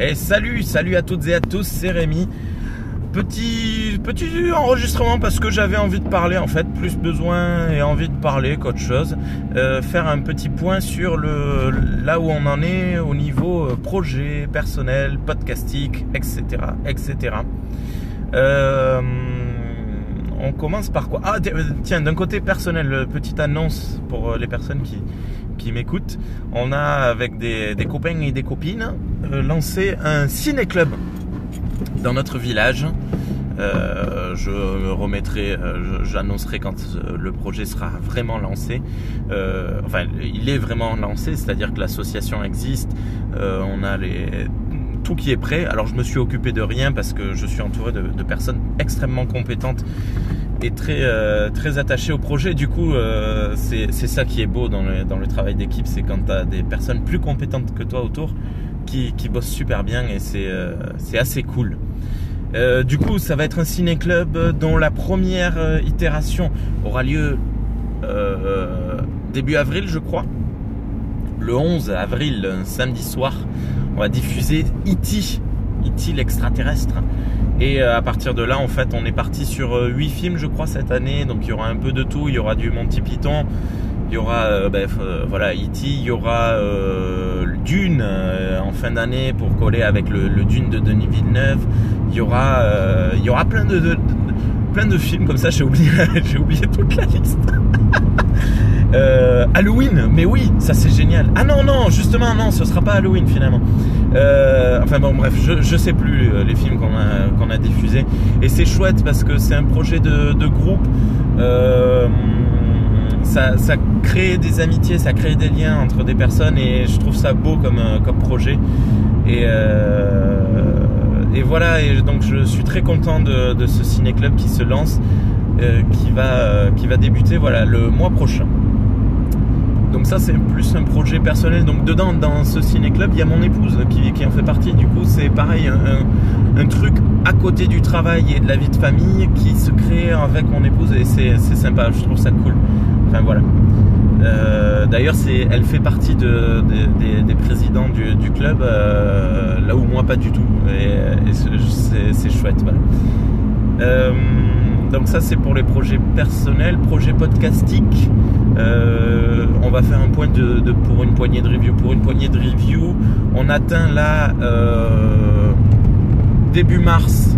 Et salut, salut à toutes et à tous, c'est Rémi. Petit, petit enregistrement parce que j'avais envie de parler en fait, plus besoin et envie de parler qu'autre chose. Euh, faire un petit point sur le, là où on en est au niveau euh, projet, personnel, podcastique, etc. etc. on commence par quoi Ah tiens, d'un côté personnel, petite annonce pour les personnes qui, qui m'écoutent. On a avec des, copains et des copines lancé un ciné-club dans notre village. Euh, je me remettrai, euh, j'annoncerai quand euh, le projet sera vraiment lancé. enfin, il est vraiment lancé, c'est-à-dire que l'association existe. on a les tout qui est prêt. Alors, je me suis occupé de rien parce que je suis entouré de, personnes extrêmement compétentes et très très attachées au projet. Du coup, c'est ça qui est beau dans le, dans le travail d'équipe, c'est quand tu as des personnes plus compétentes que toi autour qui, qui bossent super bien et c'est assez cool. Euh, du coup, ça va être un ciné-club dont la première euh, itération aura lieu euh, début avril, je crois. Le 11 avril, samedi soir, on va diffuser E.T., E.T. l'extraterrestre. Et à partir de là, en fait, on est parti sur 8 films, je crois, cette année. Donc il y aura un peu de tout. Il y aura du Monty Python, il y aura ben, voilà E.T., il y aura Dune en fin d'année pour coller avec le, Dune de Denis Villeneuve il y aura, euh, il y aura plein de, plein de films comme ça. J'ai oublié, j'ai oublié toute la liste. Euh, Halloween, mais oui, ça c'est génial. Ah non, non, justement, non, ce sera pas Halloween finalement. Euh, enfin bon, bref, je, sais plus les films qu'on a, diffusés. Et c'est chouette parce que c'est un projet de, groupe. ça, crée des amitiés, ça crée des liens entre des personnes et je trouve ça beau comme, projet. Et, voilà, et donc je suis très content de, ce ciné-club qui se lance, euh, qui, va, euh, qui va débuter voilà, le mois prochain. Donc ça c'est plus un projet personnel. Donc dedans, dans ce ciné-club, il y a mon épouse qui, en fait partie. Du coup, c'est pareil, un, truc à côté du travail et de la vie de famille qui se crée avec mon épouse et c'est sympa, je trouve ça cool. Enfin voilà. Euh, d'ailleurs, elle fait partie de, des, présidents du, club, euh, là où moi pas du tout. Et, c'est chouette. Euh, donc ça, c'est pour les projets personnels, projets podcastiques. on va faire un point de, pour une poignée de review. Pour une poignée de review, on atteint là début mars,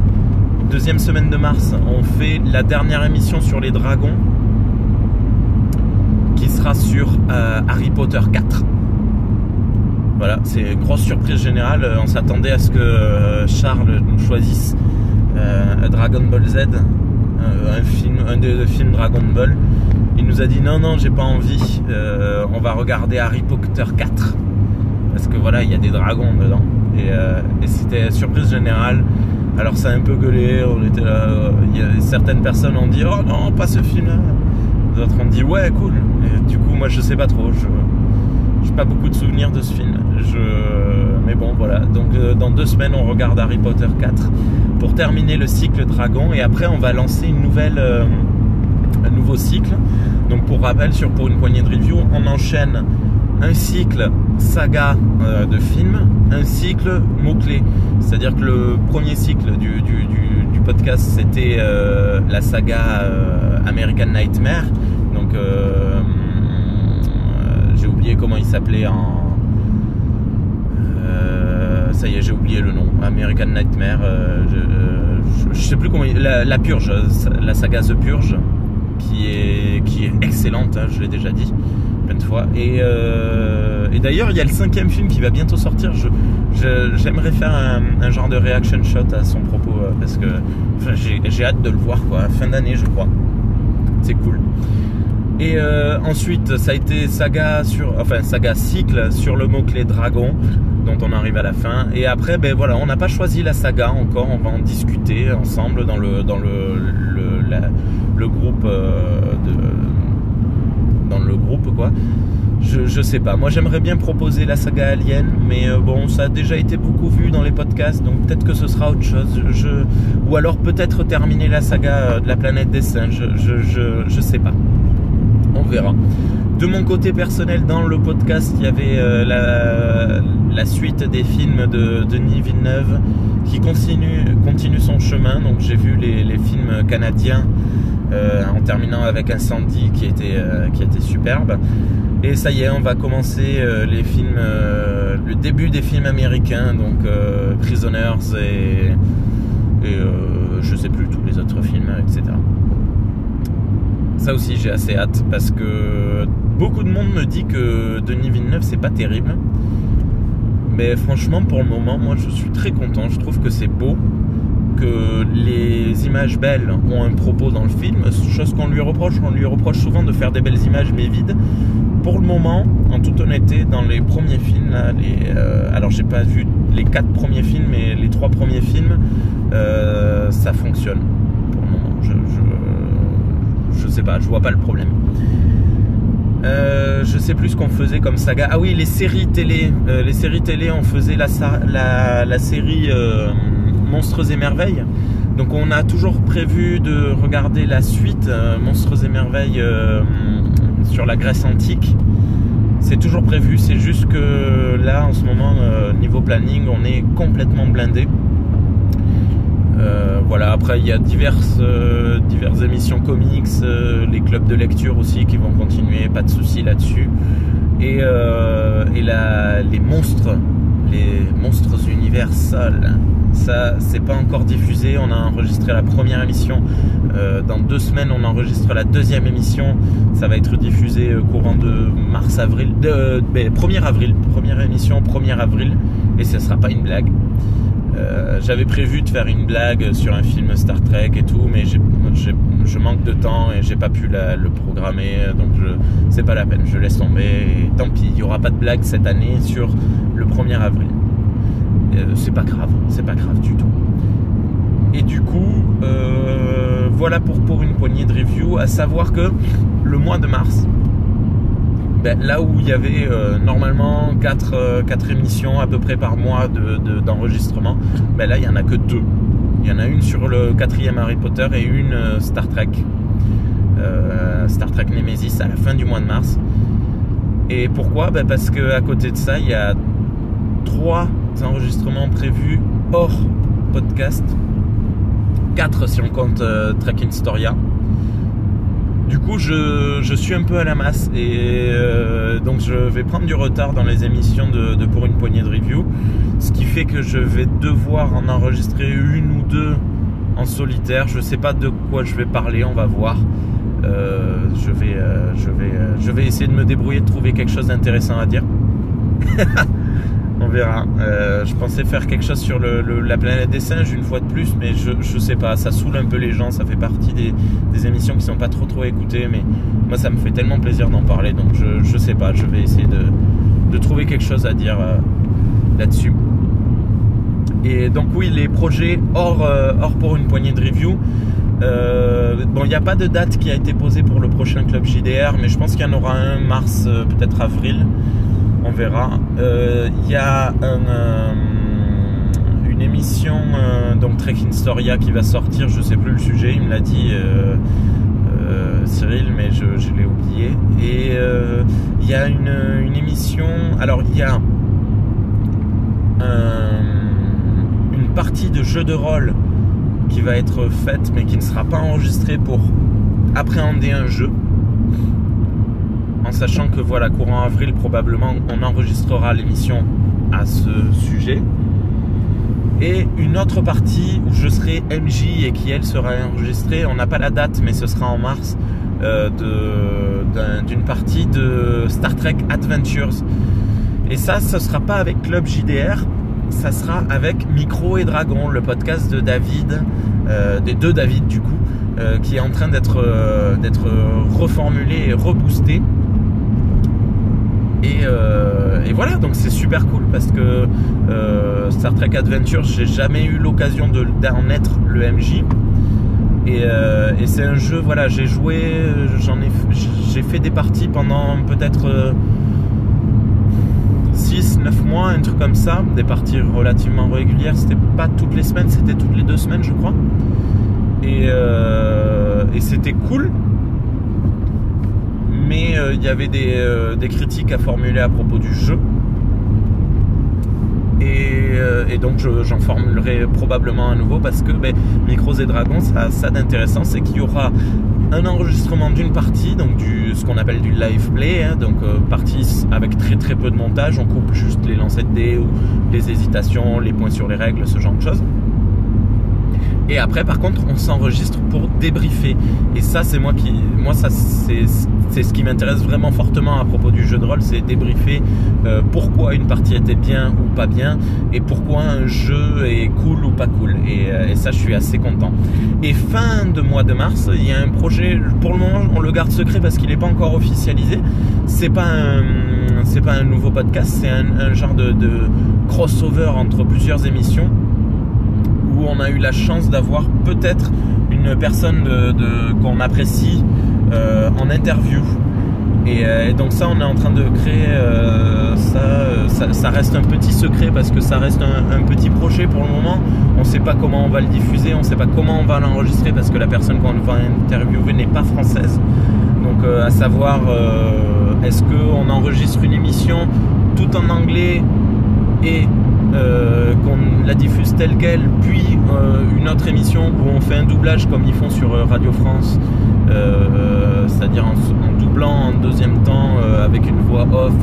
deuxième semaine de mars, on fait la dernière émission sur les dragons sera sur euh, Harry Potter 4. Voilà, c'est grosse surprise générale. On s'attendait à ce que euh, Charles nous choisisse euh, Dragon Ball Z, un film, des films Dragon Ball. Il nous a dit non, non, j'ai pas envie. on va regarder Harry Potter 4 parce que voilà, il y a des dragons dedans. Et, et c'était surprise générale. Alors ça a un peu gueulé. On était là. A, certaines personnes ont dit oh non, pas ce film-là. D'autres ont dit ouais, cool. Du coup, moi, je sais pas trop. Je n'ai pas beaucoup de souvenirs de ce film. Je, mais bon, voilà. Donc, euh, dans deux semaines, on regarde Harry Potter 4 pour terminer le cycle Dragon. Et après, on va lancer une nouvelle, euh, un nouveau cycle. Donc, pour rappel, sur pour une poignée de review, on enchaîne un cycle saga euh, de films, un cycle mots-clés. C'est-à-dire que le premier cycle du, du, podcast, c'était la saga American Nightmare. Donc, j'ai oublié comment il s'appelait en. Euh, ça y est, j'ai oublié le nom. American Nightmare. Euh, je, sais plus comment. La, Purge, la saga The Purge, qui est, qui est excellente, hein, je l'ai déjà dit plein de fois. Et, d'ailleurs, il y a le cinquième film qui va bientôt sortir. J'aimerais faire un, genre de reaction shot à son propos parce que j'ai hâte de le voir, quoi. Fin d'année, je crois c'est cool. Et euh, ensuite, ça a été saga sur, enfin saga cycle sur le mot clé dragon, dont on arrive à la fin. Et après, ben voilà, on n'a pas choisi la saga encore. On va en discuter ensemble dans le dans le le, groupe euh, de dans le groupe quoi. Je, je sais pas. Moi, j'aimerais bien proposer la saga Alien, mais euh, bon, ça a déjà été beaucoup vu dans les podcasts, donc peut-être que ce sera autre chose. Je, ou alors peut-être terminer la saga de la planète des singes. Je, je, je sais pas. On verra. De mon côté personnel, dans le podcast, il y avait euh, la, suite des films de Denis Villeneuve qui continue, son chemin. Donc j'ai vu les, films canadiens euh, en terminant avec Incendie qui était, euh, qui était superbe. Et ça y est, on va commencer les films, le début des films américains, donc Prisoners et, et je sais plus tous les autres films, etc. Ça aussi, j'ai assez hâte parce que beaucoup de monde me dit que Denis Villeneuve, c'est pas terrible. Mais franchement, pour le moment, moi, je suis très content. Je trouve que c'est beau, que les images belles ont un propos dans le film. Chose qu'on lui reproche, on lui reproche souvent de faire des belles images mais vides. Pour le moment, en toute honnêteté, dans les premiers films, là, euh, alors j'ai pas vu les quatre premiers films, mais les trois premiers films, euh, ça fonctionne. Pour le moment, je, je, sais pas, je vois pas le problème. Euh, je sais plus ce qu'on faisait comme saga. Ah oui, les séries télé. Euh, les séries télé, on faisait la, série euh, Monstres et Merveilles. Donc on a toujours prévu de regarder la suite Monstres et Merveilles sur la Grèce antique. C'est toujours prévu, c'est juste que là en ce moment, niveau planning, on est complètement blindé. Euh, voilà, après il y a diverses, euh, émissions comics, euh, les clubs de lecture aussi qui vont continuer, pas de soucis là-dessus. Et, les monstres, les monstres universels, ça c'est pas encore diffusé. On a enregistré la première émission. dans deux semaines, on enregistre la deuxième émission. Ça va être diffusé courant de mars-avril, de, 1er avril, première émission 1er avril, et ce sera pas une blague. Euh, j'avais prévu de faire une blague sur un film Star Trek et tout, mais je manque de temps et j'ai pas pu le programmer, donc c'est pas la peine, je laisse tomber. Et tant pis, il y aura pas de blague cette année sur le 1er avril. Euh, c'est pas grave, c'est pas grave du tout. Et du coup, euh, voilà pour, pour une poignée de reviews, à savoir que le mois de mars, ben, là où il y avait euh, normalement 4, euh, émissions à peu près par mois d'enregistrement, de, ben là il n'y en a que deux. Il y en a une sur le quatrième Harry Potter et une euh, Star Trek. Star Trek Nemesis à la fin du mois de mars. Et pourquoi? Ben Parce qu'à côté de ça, il y a trois enregistrements prévus hors podcast. Quatre si on compte Trek Storia. Du coup, je, suis un peu à la masse et euh, donc je vais prendre du retard dans les émissions de, pour une poignée de review, ce qui fait que je vais devoir en enregistrer une ou deux en solitaire. Je sais pas de quoi je vais parler, on va voir. Euh, je, vais, euh, je vais essayer de me débrouiller, de trouver quelque chose d'intéressant à dire. on verra. Euh, je pensais faire quelque chose sur la planète des singes une fois de plus, mais je, je sais pas, ça saoule un peu les gens, ça fait partie des, émissions qui sont pas trop trop écoutées, mais moi ça me fait tellement plaisir d'en parler, donc je, je sais pas, je vais essayer de, trouver quelque chose à dire euh, là-dessus. Et donc oui, les projets hors, euh, hors pour une poignée de review. bon, il n'y a pas de date qui a été posée pour le prochain club JDR, mais je pense qu'il y en aura un mars, peut-être avril on verra. Il euh, y a euh, une émission, euh, donc Trek Storia, qui va sortir, je sais plus le sujet, il me l'a dit Cyril, mais je, l'ai oublié. Et il y a une, émission, alors il y a une partie de jeu de rôle qui va être faite, mais qui ne sera pas enregistrée pour appréhender un jeu en sachant que voilà, courant avril, probablement, on enregistrera l'émission à ce sujet. Et une autre partie où je serai MJ et qui elle sera enregistrée, on n'a pas la date, mais ce sera en mars, euh, d'une partie de Star Trek Adventures. Et ça, ce sera pas avec Club JDR, ça sera avec Micro et Dragon, le podcast de David, euh, des deux David du coup, euh, qui est en train d'être reformulé et reboosté. Euh, et, voilà, donc c'est super cool parce que euh, Star Trek Adventure, j'ai jamais eu l'occasion d'en être le MJ. Euh, et, c'est un jeu, voilà, j'ai joué, j'en ai, j'ai fait des parties pendant peut-être 6-9 mois, un truc comme ça, des parties relativement régulières. C'était pas toutes les semaines, c'était toutes les deux semaines, je crois. Et c'était cool mais il y avait des, des, critiques à formuler à propos du jeu. Et, donc j'en formulerai probablement à nouveau parce que ben, Micros et Dragons, ça a ça d'intéressant, c'est qu'il y aura un enregistrement d'une partie, donc du, ce qu'on appelle du live play, hein, donc euh, partie avec très très peu de montage, on coupe juste les lancers de dés ou les hésitations, les points sur les règles, ce genre de choses. Et après, par contre, on s'enregistre pour débriefer. Et ça, c'est moi qui, moi, ça, c'est, ce qui m'intéresse vraiment fortement à propos du jeu de rôle, c'est débriefer euh, pourquoi une partie était bien ou pas bien, et pourquoi un jeu est cool ou pas cool. Et, euh, et ça, je suis assez content. Et fin de mois de mars, il y a un projet. Pour le moment, on le garde secret parce qu'il n'est pas encore officialisé. C'est pas c'est pas un nouveau podcast, c'est un, genre de crossover entre plusieurs émissions on a eu la chance d'avoir peut-être une personne qu'on apprécie euh, en interview. Euh, et, donc ça, on est en train de créer euh, ça, reste un petit secret parce que ça reste un, petit projet pour le moment. On ne sait pas comment on va le diffuser, on ne sait pas comment on va l'enregistrer parce que la personne qu'on va interviewer n'est pas française. Donc à savoir, est-ce qu'on enregistre une émission tout en anglais et telle qu'elle, puis euh, une autre émission où on fait un doublage comme ils font sur euh, Radio France, c'est-à-dire en, doublant en deuxième temps avec une voix off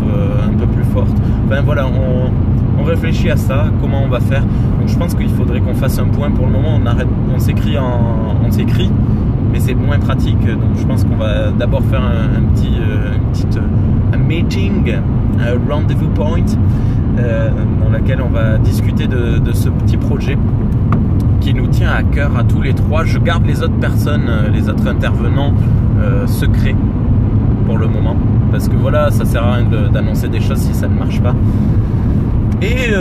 un peu plus forte. Enfin voilà, on, réfléchit à ça, comment on va faire. Donc je pense qu'il faudrait qu'on fasse un point. Pour le moment, on arrête, on s'écrit on s'écrit, mais c'est moins pratique. Donc je pense qu'on va d'abord faire un, petit, un meeting, un rendezvous point. Euh, dans laquelle on va discuter de, ce petit projet qui nous tient à cœur à tous les trois. Je garde les autres personnes, euh, les autres intervenants euh, secrets pour le moment. Parce que voilà, ça sert à rien d'annoncer des choses si ça ne marche pas. Et,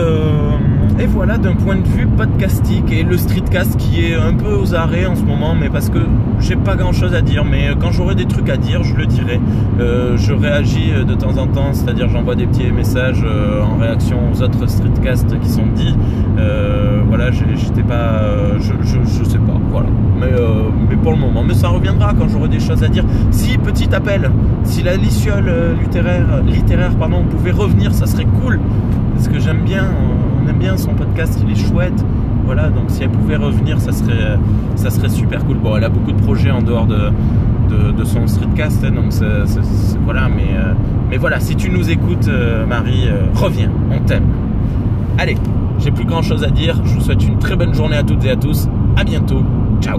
et voilà d'un point de vue podcastique et le streetcast qui est un peu aux arrêts en ce moment, mais parce que j'ai pas grand chose à dire. Mais quand j'aurai des trucs à dire, je le dirai. Euh, je réagis de temps en temps, c'est-à-dire j'envoie des petits messages euh, en réaction aux autres streetcasts qui sont dits. Euh, voilà, j'étais pas, je, je, sais pas, voilà. Mais, mais pour le moment, mais ça reviendra quand j'aurai des choses à dire. Si petit appel, si la litiole littéraire, littéraire pardon, pouvait revenir, ça serait cool parce que j'aime bien aime bien son podcast, il est chouette. Voilà, donc si elle pouvait revenir, ça serait, ça serait super cool. Bon, elle a beaucoup de projets en dehors de, son streetcast, hein, donc voilà, mais, euh, mais voilà, si tu nous écoutes, euh, Marie, euh, reviens, on t'aime. Allez, j'ai plus grand chose à dire. Je vous souhaite une très bonne journée à toutes et à tous. À bientôt. Ciao